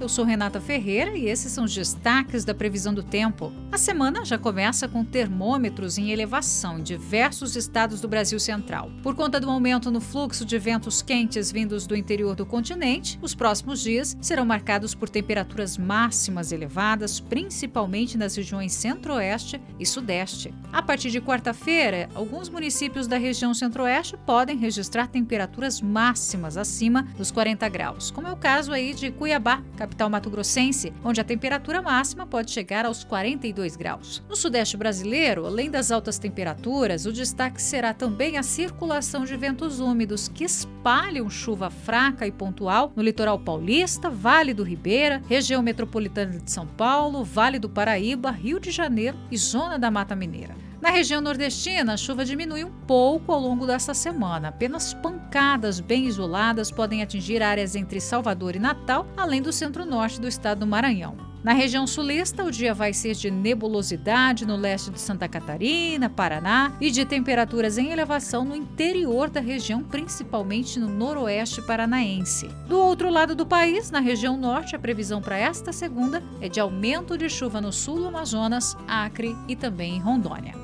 Eu sou Renata Ferreira e esses são os destaques da previsão do tempo. A semana já começa com termômetros em elevação em diversos estados do Brasil Central. Por conta do aumento no fluxo de ventos quentes vindos do interior do continente, os próximos dias serão marcados por temperaturas máximas elevadas, principalmente nas regiões centro-oeste e sudeste. A partir de quarta-feira, alguns municípios da região centro-oeste podem registrar temperaturas máximas acima dos 40 graus, como é o caso aí de Cuiabá, mato-grossense, onde a temperatura máxima pode chegar aos 42 graus. No sudeste brasileiro, além das altas temperaturas, o destaque será também a circulação de ventos úmidos que espalham chuva fraca e pontual no litoral paulista, Vale do Ribeira, região metropolitana de São Paulo, Vale do Paraíba, Rio de Janeiro e zona da Mata Mineira. Na região nordestina, a chuva diminui um pouco ao longo desta semana. Apenas pancadas bem isoladas podem atingir áreas entre Salvador e Natal, além do centro-norte do estado do Maranhão. Na região sulista, o dia vai ser de nebulosidade no leste de Santa Catarina, Paraná e de temperaturas em elevação no interior da região, principalmente no noroeste paranaense. Do outro lado do país, na região norte, a previsão para esta segunda é de aumento de chuva no sul do Amazonas, Acre e também em Rondônia.